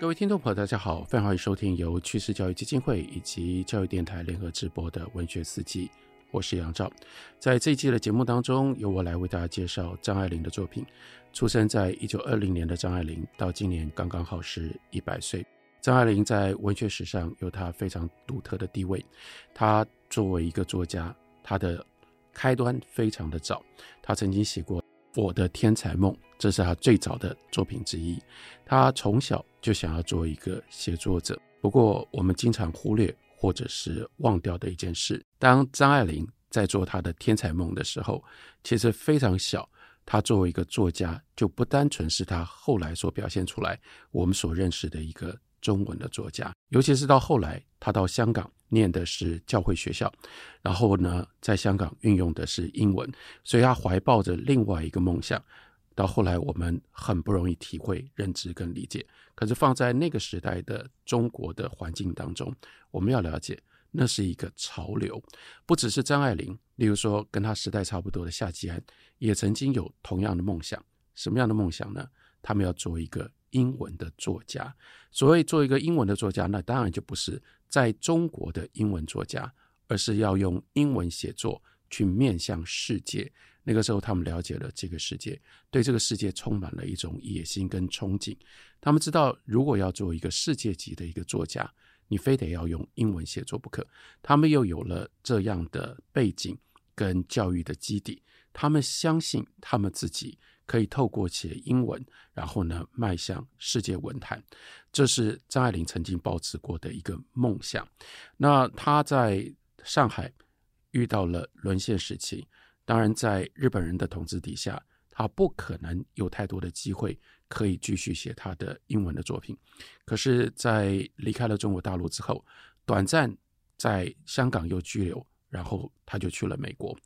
各位听众朋友，大家好，非常欢迎收听由趋势教育基金会以及教育电台联合直播的文学四季，我是杨照。在这一期的节目当中，由我来为大家介绍张爱玲的作品。出生在一九二零年的张爱玲，到今年刚刚好是一百岁。张爱玲在文学史上有她非常独特的地位。她作为一个作家，她的开端非常的早。她曾经写过《我的天才梦》。这是他最早的作品之一。他从小就想要做一个写作者。不过，我们经常忽略或者是忘掉的一件事：当张爱玲在做她的天才梦的时候，其实非常小。她作为一个作家，就不单纯是她后来所表现出来我们所认识的一个中文的作家。尤其是到后来，他到香港念的是教会学校，然后呢，在香港运用的是英文，所以他怀抱着另外一个梦想。到后来，我们很不容易体会、认知跟理解。可是放在那个时代的中国的环境当中，我们要了解，那是一个潮流。不只是张爱玲，例如说跟她时代差不多的夏季安，也曾经有同样的梦想。什么样的梦想呢？他们要做一个英文的作家。所谓做一个英文的作家，那当然就不是在中国的英文作家，而是要用英文写作去面向世界。那个时候，他们了解了这个世界，对这个世界充满了一种野心跟憧憬。他们知道，如果要做一个世界级的一个作家，你非得要用英文写作不可。他们又有了这样的背景跟教育的基底，他们相信他们自己可以透过写英文，然后呢，迈向世界文坛。这是张爱玲曾经抱持过的一个梦想。那他在上海遇到了沦陷时期。当然，在日本人的统治底下，他不可能有太多的机会可以继续写他的英文的作品。可是，在离开了中国大陆之后，短暂在香港又居留，然后他就去了美国。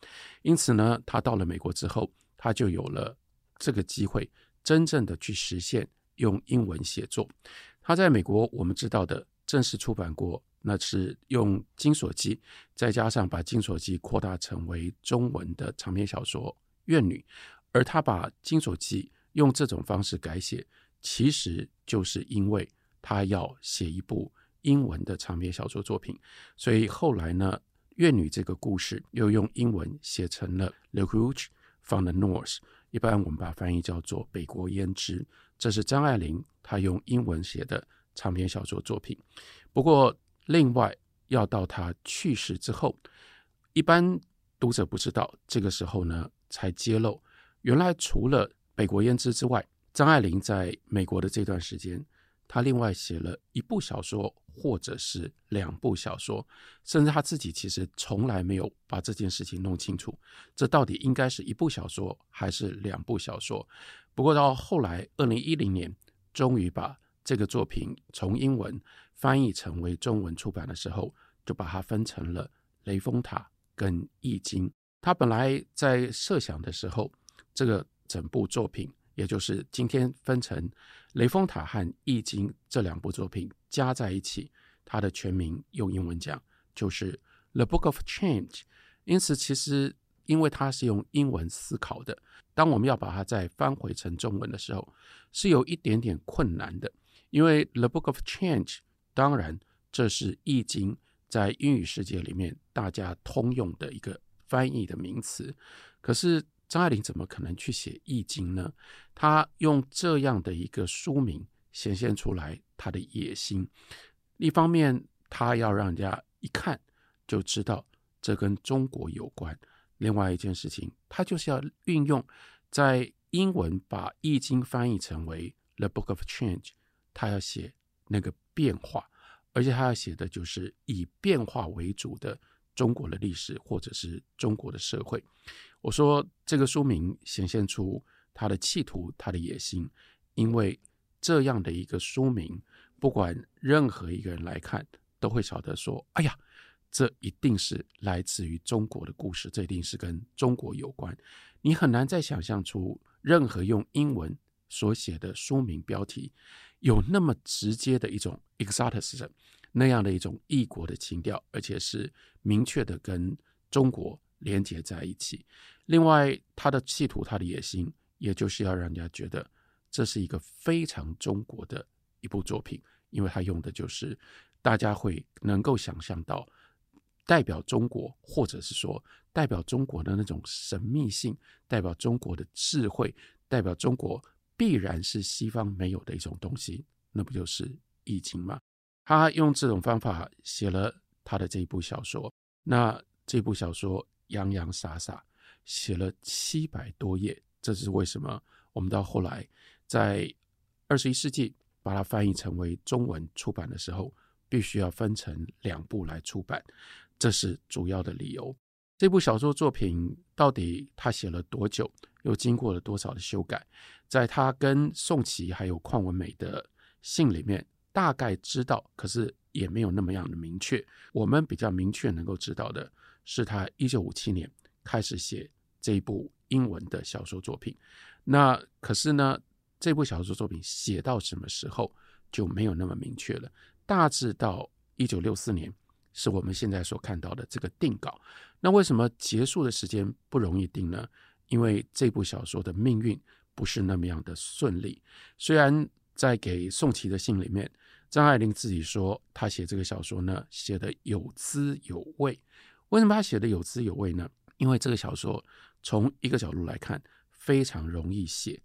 因此呢，他到了美国之后，他就有了这个机会，真正的去实现用英文写作。他在美国，我们知道的正式出版过。那是用《金锁记》，再加上把《金锁记》扩大成为中文的长篇小说《怨女》，而他把《金锁记》用这种方式改写，其实就是因为他要写一部英文的长篇小说作品。所以后来呢，《怨女》这个故事又用英文写成了《The Rouge from the North》，一般我们把翻译叫做《北国胭脂》。这是张爱玲她用英文写的长篇小说作品。不过，另外，要到她去世之后，一般读者不知道，这个时候呢，才揭露，原来除了《北国胭脂》之外，张爱玲在美国的这段时间，她另外写了一部小说，或者是两部小说，甚至他自己其实从来没有把这件事情弄清楚，这到底应该是一部小说还是两部小说。不过到后来，二零一零年，终于把这个作品从英文翻译成为中文出版的时候，就把它分成了《雷峰塔》跟《易经》。他本来在设想的时候，这个整部作品，也就是今天分成《雷峰塔》和《易经》这两部作品加在一起，它的全名用英文讲就是《The Book of Change》。因此，其实因为它是用英文思考的，当我们要把它再翻回成中文的时候，是有一点点困难的。因为《The Book of Change》，当然这是《易经》在英语世界里面大家通用的一个翻译的名词。可是张爱玲怎么可能去写《易经》呢？她用这样的一个书名显现出来她的野心。一方面，她要让人家一看就知道这跟中国有关；另外一件事情，她就是要运用在英文把《易经》翻译成为《The Book of Change》。他要写那个变化，而且他要写的就是以变化为主的中国的历史或者是中国的社会。我说这个书名显现出他的企图，他的野心，因为这样的一个书名，不管任何一个人来看，都会晓得说：“哎呀，这一定是来自于中国的故事，这一定是跟中国有关。”你很难再想象出任何用英文所写的书名标题。有那么直接的一种 exoticism，那样的一种异国的情调，而且是明确的跟中国连接在一起。另外，他的企图，他的野心，也就是要让人家觉得这是一个非常中国的一部作品，因为他用的就是大家会能够想象到代表中国，或者是说代表中国的那种神秘性，代表中国的智慧，代表中国必然是西方没有的一种东西，那不就是《易经》吗？他用这种方法写了他的这一部小说，那这部小说洋洋洒洒写了七百多页，这是为什么？我们到后来在二十一世纪把它翻译成为中文出版的时候，必须要分成两部来出版，这是主要的理由。这部小说作品到底他写了多久，又经过了多少的修改？在他跟宋琦还有邝文美的信里面。大概知道，可是也没有那么样的明确。我们比较明确能够知道的是，他一九五七年开始写这一部英文的小说作品。那可是呢，这部小说作品写到什么时候就没有那么明确了。大致到一九六四年，是我们现在所看到的这个定稿。那为什么结束的时间不容易定呢？因为这部小说的命运不是那么样的顺利。虽然在给宋琦的信里面。张爱玲自己说，她写这个小说呢，写得有滋有味。为什么她写得有滋有味呢？因为这个小说从一个角度来看非常容易写，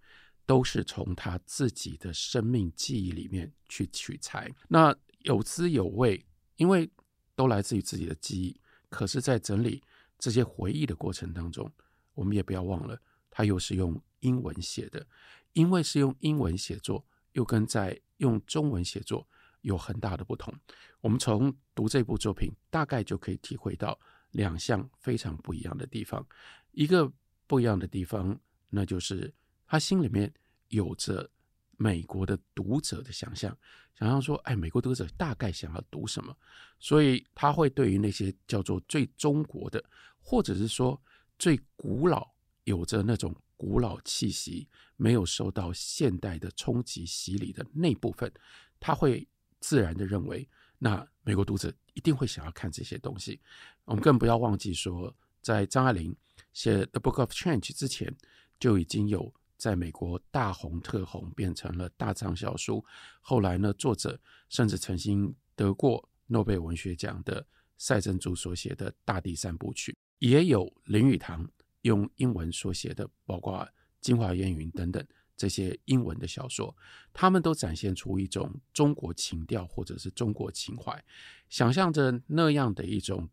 都是从她自己的生命记忆里面去取材。那有滋有味，因为都来自于自己的记忆。可是，在整理这些回忆的过程当中，我们也不要忘了，她又是用英文写的，因为是用英文写作，又跟在用中文写作。有很大的不同。我们从读这部作品，大概就可以体会到两项非常不一样的地方。一个不一样的地方，那就是他心里面有着美国的读者的想象，想象说，哎，美国读者大概想要读什么，所以他会对于那些叫做最中国的，或者是说最古老，有着那种古老气息，没有受到现代的冲击洗礼的那部分，他会。自然的认为，那美国读者一定会想要看这些东西。我们更不要忘记说，在张爱玲写《The Book of Change》之前，就已经有在美国大红特红，变成了大畅销书。后来呢，作者甚至曾经得过诺贝尔文学奖的赛珍珠所写的《大地三部曲》，也有林语堂用英文所写的，包括《京华烟云》等等。这些英文的小说，他们都展现出一种中国情调或者是中国情怀，想象着那样的一种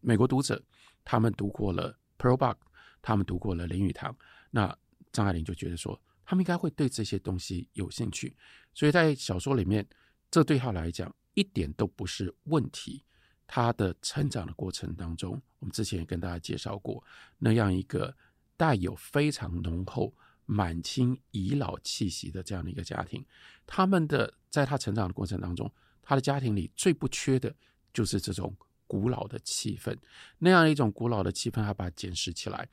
美国读者，他们读过了 Pearl Buck，他们读过了林语堂，那张爱玲就觉得说，他们应该会对这些东西有兴趣，所以在小说里面，这对他来讲一点都不是问题。他的成长的过程当中，我们之前也跟大家介绍过，那样一个带有非常浓厚。满清遗老气息的这样的一个家庭，他们的在他成长的过程当中，他的家庭里最不缺的就是这种古老的气氛。那样一种古老的气氛，他把它捡拾起来，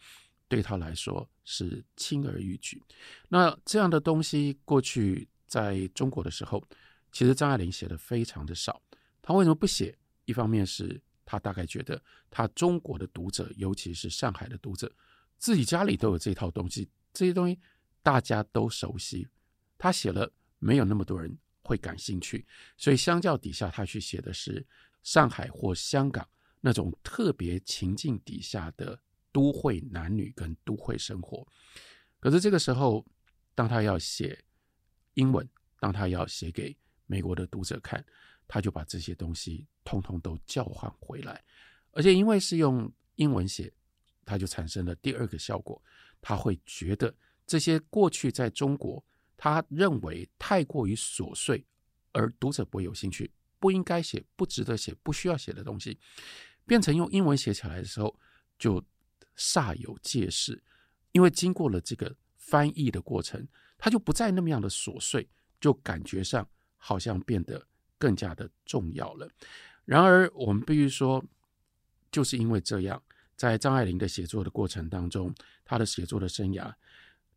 对他来说是轻而易举。那这样的东西过去在中国的时候，其实张爱玲写的非常的少。他为什么不写？一方面是他大概觉得，他中国的读者，尤其是上海的读者，自己家里都有这套东西。这些东西大家都熟悉，他写了没有那么多人会感兴趣，所以相较底下，他去写的是上海或香港那种特别情境底下的都会男女跟都会生活。可是这个时候，当他要写英文，当他要写给美国的读者看，他就把这些东西通通都叫唤回来，而且因为是用英文写，他就产生了第二个效果。他会觉得这些过去在中国，他认为太过于琐碎，而读者不会有兴趣，不应该写、不值得写、不需要写的东西，变成用英文写起来的时候，就煞有介事。因为经过了这个翻译的过程，他就不再那么样的琐碎，就感觉上好像变得更加的重要了。然而，我们必须说，就是因为这样。在张爱玲的写作的过程当中，她的写作的生涯，《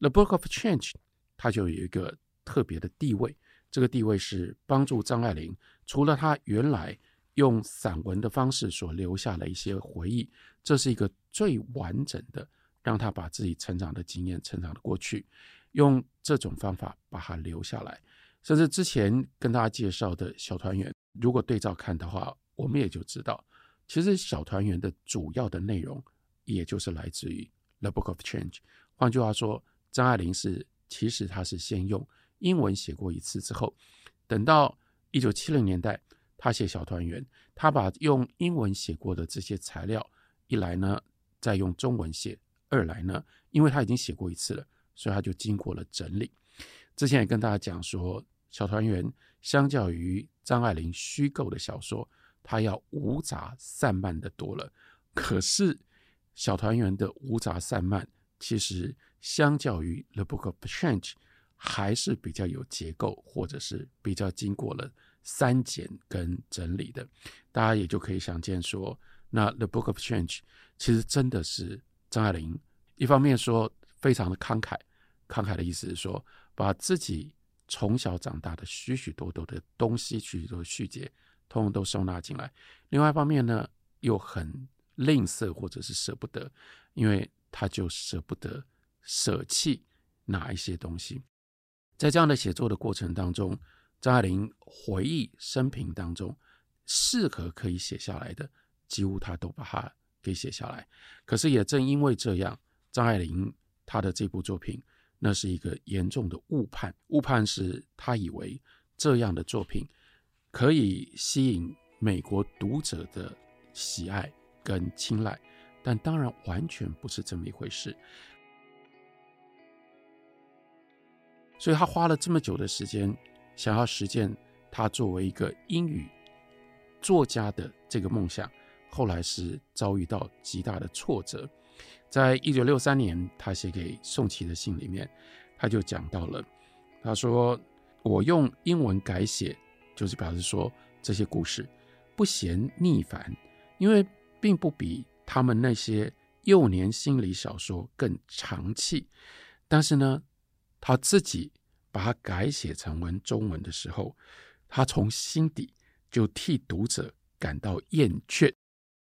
The Book of Change》，它就有一个特别的地位。这个地位是帮助张爱玲，除了她原来用散文的方式所留下的一些回忆，这是一个最完整的，让她把自己成长的经验、成长的过去，用这种方法把它留下来。甚至之前跟大家介绍的小团圆，如果对照看的话，我们也就知道，其实小团圆的主要的内容，也就是来自于《The Book of Change》。换句话说，张爱玲是其实她是先用英文写过一次之后，等到一九七零年代，她写小团圆，她把用英文写过的这些材料，一来呢，再用中文写；二来呢，因为她已经写过一次了，所以她就经过了整理。之前也跟大家讲说，小团圆相较于张爱玲虚构的小说。它要无杂散漫的多了，可是小团圆的无杂散漫，其实相较于《The Book of Change》还是比较有结构，或者是比较经过了删减跟整理的。大家也就可以想见说，那《The Book of Change》其实真的是张爱玲一方面说非常的慷慨，慷慨的意思是说，把自己从小长大的许许多多的东西，许许多细节。通通都收纳进来。另外一方面呢，又很吝啬或者是舍不得，因为他就舍不得舍弃哪一些东西。在这样的写作的过程当中，张爱玲回忆生平当中适合可以写下来的，几乎她都把它给写下来。可是也正因为这样，张爱玲她的这部作品，那是一个严重的误判。误判是她以为这样的作品。可以吸引美国读者的喜爱跟青睐，但当然完全不是这么一回事。所以他花了这么久的时间，想要实现他作为一个英语作家的这个梦想，后来是遭遇到极大的挫折。在一九六三年，他写给宋琦的信里面，他就讲到了，他说：“我用英文改写。”就是表示说，这些故事不嫌腻烦，因为并不比他们那些幼年心理小说更长气。但是呢，他自己把它改写成文中文的时候，他从心底就替读者感到厌倦。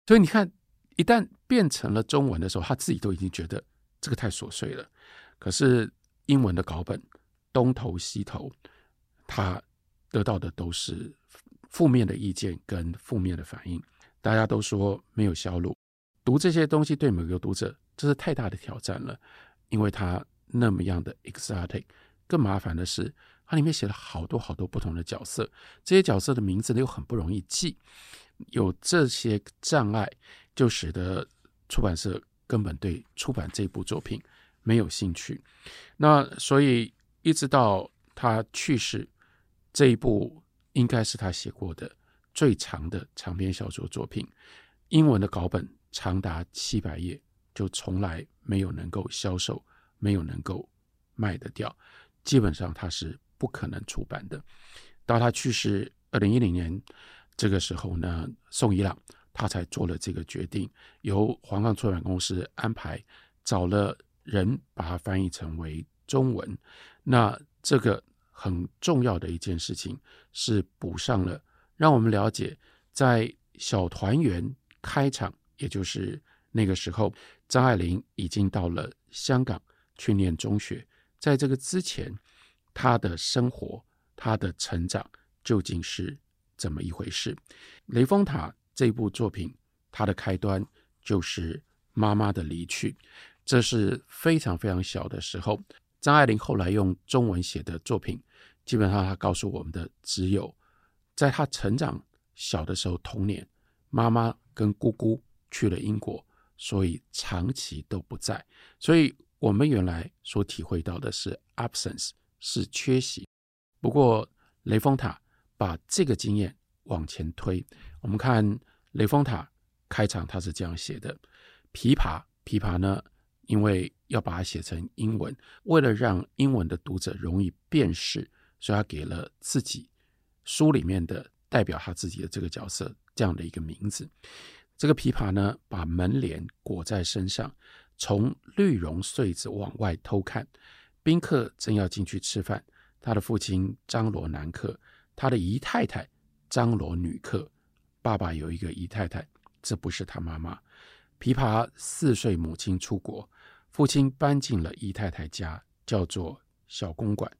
所以你看，一旦变成了中文的时候，他自己都已经觉得这个太琐碎了。可是英文的稿本东投西投，他。得到的都是负面的意见跟负面的反应，大家都说没有销路。读这些东西对每个读者这是太大的挑战了，因为他那么样的 exotic。更麻烦的是，它里面写了好多好多不同的角色，这些角色的名字呢又很不容易记，有这些障碍，就使得出版社根本对出版这部作品没有兴趣。那所以一直到他去世。这一部应该是他写过的最长的长篇小说作品，英文的稿本长达七百页，就从来没有能够销售，没有能够卖得掉，基本上他是不可能出版的。到他去世二零一零年这个时候呢，宋怡朗他才做了这个决定，由华冈出版公司安排找了人把它翻译成为中文。那这个。很重要的一件事情是补上了，让我们了解，在小团圆开场，也就是那个时候，张爱玲已经到了香港去念中学。在这个之前，他的生活、他的成长究竟是怎么一回事？《雷峰塔》这部作品，它的开端就是妈妈的离去，这是非常非常小的时候。张爱玲后来用中文写的作品，基本上她告诉我们的只有，在她成长小的时候，童年，妈妈跟姑姑去了英国，所以长期都不在。所以我们原来所体会到的是 absence，是缺席。不过雷峰塔把这个经验往前推，我们看雷峰塔开场，他是这样写的：琵琶，琵琶呢？因为要把它写成英文，为了让英文的读者容易辨识，所以他给了自己书里面的代表他自己的这个角色这样的一个名字。这个琵琶呢，把门帘裹在身上，从绿绒穗子往外偷看。宾客正要进去吃饭，他的父亲张罗男客，他的姨太太张罗女客。爸爸有一个姨太太，这不是他妈妈。琵琶四岁，母亲出国。父亲搬进了姨太太家，叫做小公馆。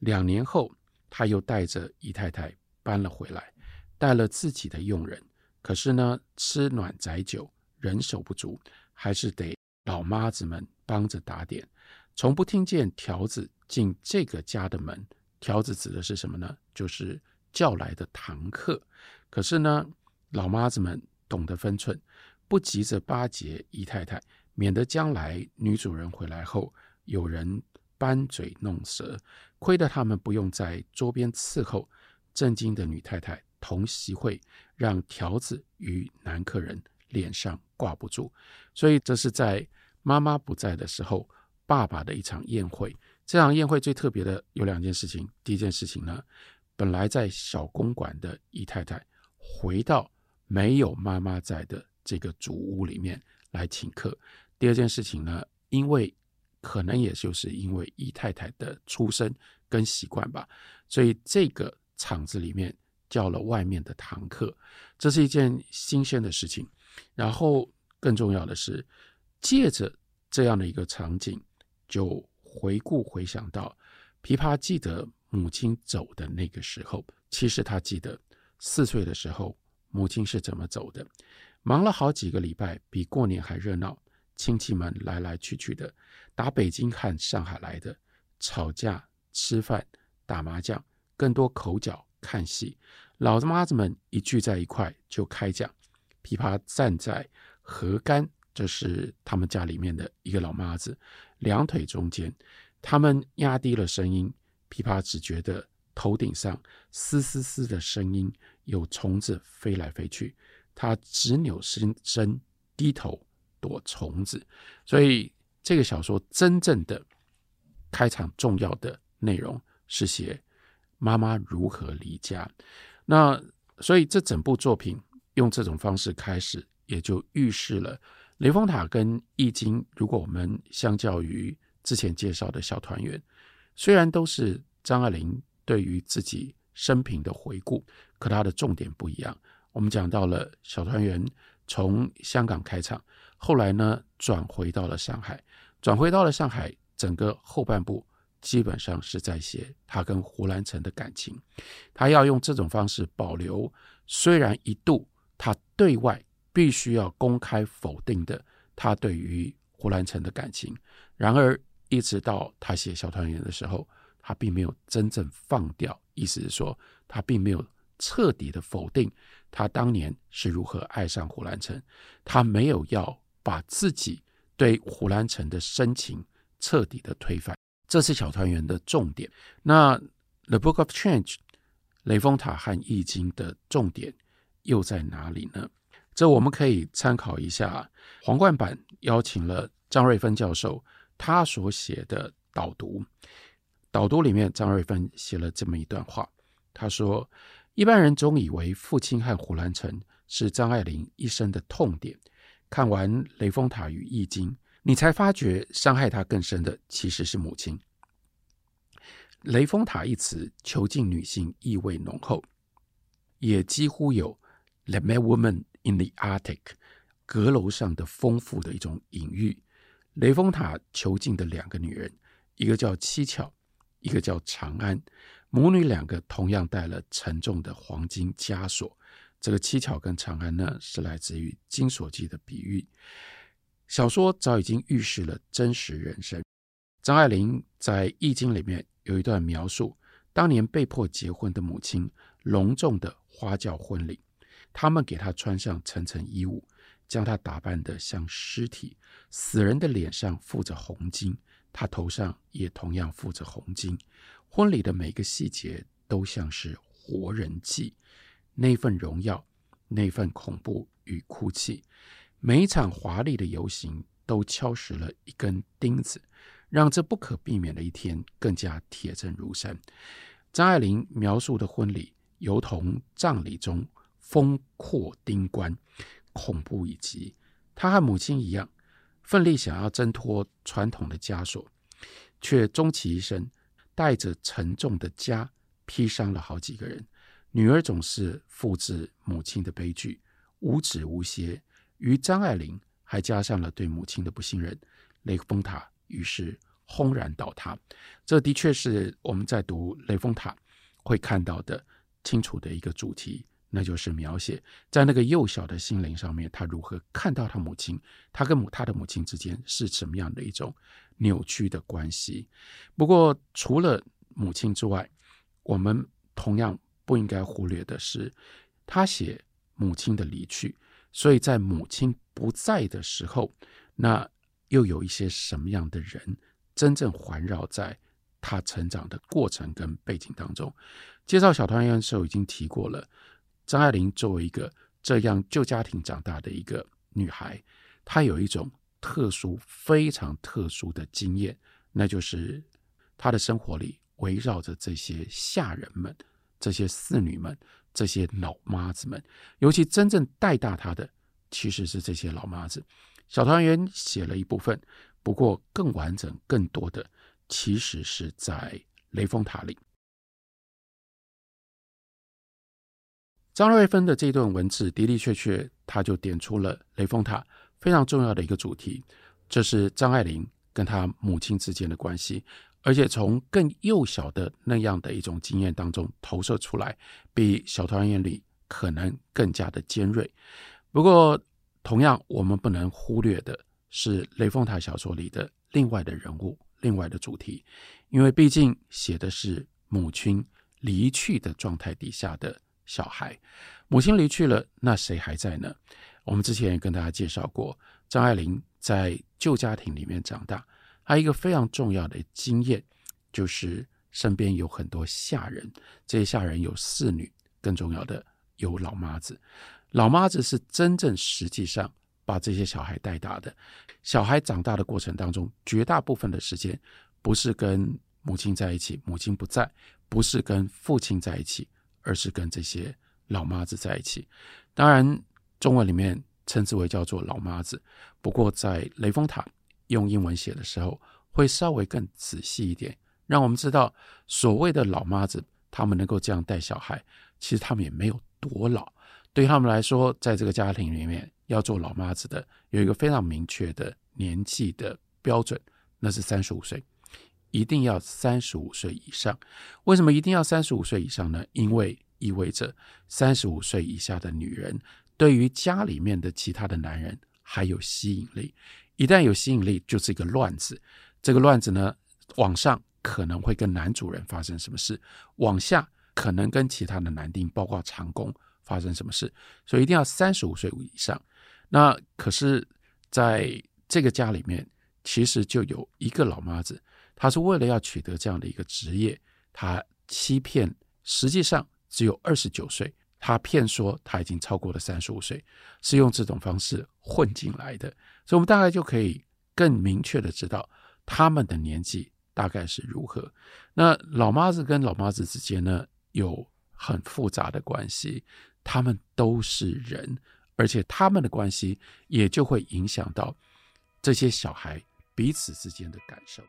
两年后，他又带着姨太太搬了回来，带了自己的佣人。可是呢，吃暖宅酒，人手不足，还是得老妈子们帮着打点。从不听见条子进这个家的门。条子指的是什么呢？就是叫来的堂客。可是呢，老妈子们懂得分寸，不急着巴结姨太太，免得将来女主人回来后有人搬嘴弄舌，亏得他们不用在桌边伺候。正经的女太太同席会，让条子与男客人脸上挂不住。所以这是在妈妈不在的时候，爸爸的一场宴会。这场宴会最特别的有两件事情。第一件事情呢，本来在小公馆的姨太太回到没有妈妈在的这个主屋里面来请客。第二件事情呢，因为可能也就是因为姨太太的出身跟习惯吧，所以这个场子里面叫了外面的堂客，这是一件新鲜的事情。然后更重要的是，借着这样的一个场景，就回顾回想到，琵琶记得母亲走的那个时候，其实他记得四岁的时候母亲是怎么走的。忙了好几个礼拜，比过年还热闹，亲戚们来来去去的，打北京和上海来的，吵架、吃饭、打麻将。更多口角看戏，老子妈子们一聚在一块就开讲。琵琶站在河干，这是他们家里面的一个老妈子，两腿中间，他们压低了声音，琵琶只觉得头顶上嘶嘶嘶的声音，有虫子飞来飞去，他直扭身身低头躲虫子。所以这个小说真正的开场重要的内容是写。妈妈如何离家？那所以这整部作品用这种方式开始，也就预示了雷峰塔跟易经。如果我们相较于之前介绍的小团圆，虽然都是张爱玲对于自己生平的回顾，可它的重点不一样。我们讲到了小团圆从香港开场，后来呢转回到了上海，转回到了上海，整个后半部。基本上是在写他跟胡兰成的感情，他要用这种方式保留。虽然一度他对外必须要公开否定的他对于胡兰成的感情，然而一直到他写《小团圆》的时候，他并没有真正放掉。意思是说，他并没有彻底的否定他当年是如何爱上胡兰成，他没有要把自己对胡兰成的深情彻底的推翻。这是小团圆的重点。那《The Book of Change》雷峰塔和易经的重点又在哪里呢？这我们可以参考一下皇冠版邀请了张瑞芬教授，他所写的导读。导读里面，张瑞芬写了这么一段话，他说：“一般人总以为父亲和胡兰成是张爱玲一生的痛点。看完《雷峰塔与易经》。”你才发觉，伤害他更深的其实是母亲。雷峰塔一词囚禁女性意味浓厚，也几乎有 The Mad Woman in the Attic 阁楼上的丰富的一种隐喻。雷峰塔囚禁的两个女人，一个叫七巧，一个叫长安，母女两个同样带了沉重的黄金枷锁。这个七巧跟长安呢，是来自于《金锁记》的比喻。小说早已经预示了真实人生。张爱玲在《易经》里面有一段描述，当年被迫结婚的母亲隆重的花轿婚礼，他们给她穿上层层衣物，将她打扮得像尸体，死人的脸上附着红巾，她头上也同样附着红巾。婚礼的每个细节都像是活人祭，那份荣耀，那份恐怖与哭泣。每一场华丽的游行都敲实了一根钉子，让这不可避免的一天更加铁证如山。张爱玲描述的婚礼，犹同葬礼中风阔钉关，恐怖以及她和母亲一样，奋力想要挣脱传统的枷锁，却终其一生带着沉重的枷，劈伤了好几个人。女儿总是复制母亲的悲剧，无止无歇。于张爱玲还加上了对母亲的不信任，雷峰塔于是轰然倒塌。这的确是我们在读雷峰塔，会看到的清楚的一个主题，那就是描写在那个幼小的心灵上面，他如何看到他母亲，他跟母他的母亲之间是什么样的一种扭曲的关系。不过，除了母亲之外，我们同样不应该忽略的是，他写母亲的离去，所以在母亲不在的时候，那又有一些什么样的人真正环绕在他成长的过程跟背景当中？介绍小团圆的时候已经提过了，张爱玲作为一个这样旧家庭长大的一个女孩，她有一种特殊、非常特殊的经验，那就是她的生活里围绕着这些下人们、这些侍女们、这些老妈子们，尤其真正带大她的，其实是这些老妈子。小团圆写了一部分，不过更完整、更多的，其实是在雷峰塔里。张瑞芬的这段文字的的确确，他就点出了雷峰塔非常重要的一个主题，这是张爱玲跟她母亲之间的关系，而且从更幼小的那样的一种经验当中投射出来，比小团圆里可能更加的尖锐。不过，同样我们不能忽略的是雷峰塔小说里的另外的人物、另外的主题，因为毕竟写的是母亲离去的状态底下的。小孩，母亲离去了，那谁还在呢？我们之前也跟大家介绍过，张爱玲在旧家庭里面长大，还有一个非常重要的经验，就是身边有很多下人，这些下人有侍女，更重要的有老妈子。老妈子是真正实际上把这些小孩带大的。小孩长大的过程当中，绝大部分的时间不是跟母亲在一起，母亲不在；不是跟父亲在一起。而是跟这些老妈子在一起，当然中文里面称之为叫做老妈子。不过在雷峰塔用英文写的时候，会稍微更仔细一点，让我们知道所谓的老妈子，他们能够这样带小孩，其实他们也没有多老。对他们来说，在这个家庭里面要做老妈子的，有一个非常明确的年纪的标准，那是三十五岁。一定要三十五岁以上。为什么一定要三十五岁以上呢？因为意味着三十五岁以下的女人对于家里面的其他的男人还有吸引力。一旦有吸引力，就是一个乱子。这个乱子呢，往上可能会跟男主人发生什么事，往下可能跟其他的男丁，包括长工发生什么事。所以一定要三十五岁以上。那可是在这个家里面，其实就有一个老妈子。他是为了要取得这样的一个职业，他欺骗，实际上只有二十九岁，他骗说他已经超过了三十五岁，是用这种方式混进来的，所以我们大概就可以更明确的知道他们的年纪大概是如何。那老妈子跟老妈子之间呢，有很复杂的关系，他们都是人，而且他们的关系也就会影响到这些小孩彼此之间的感受。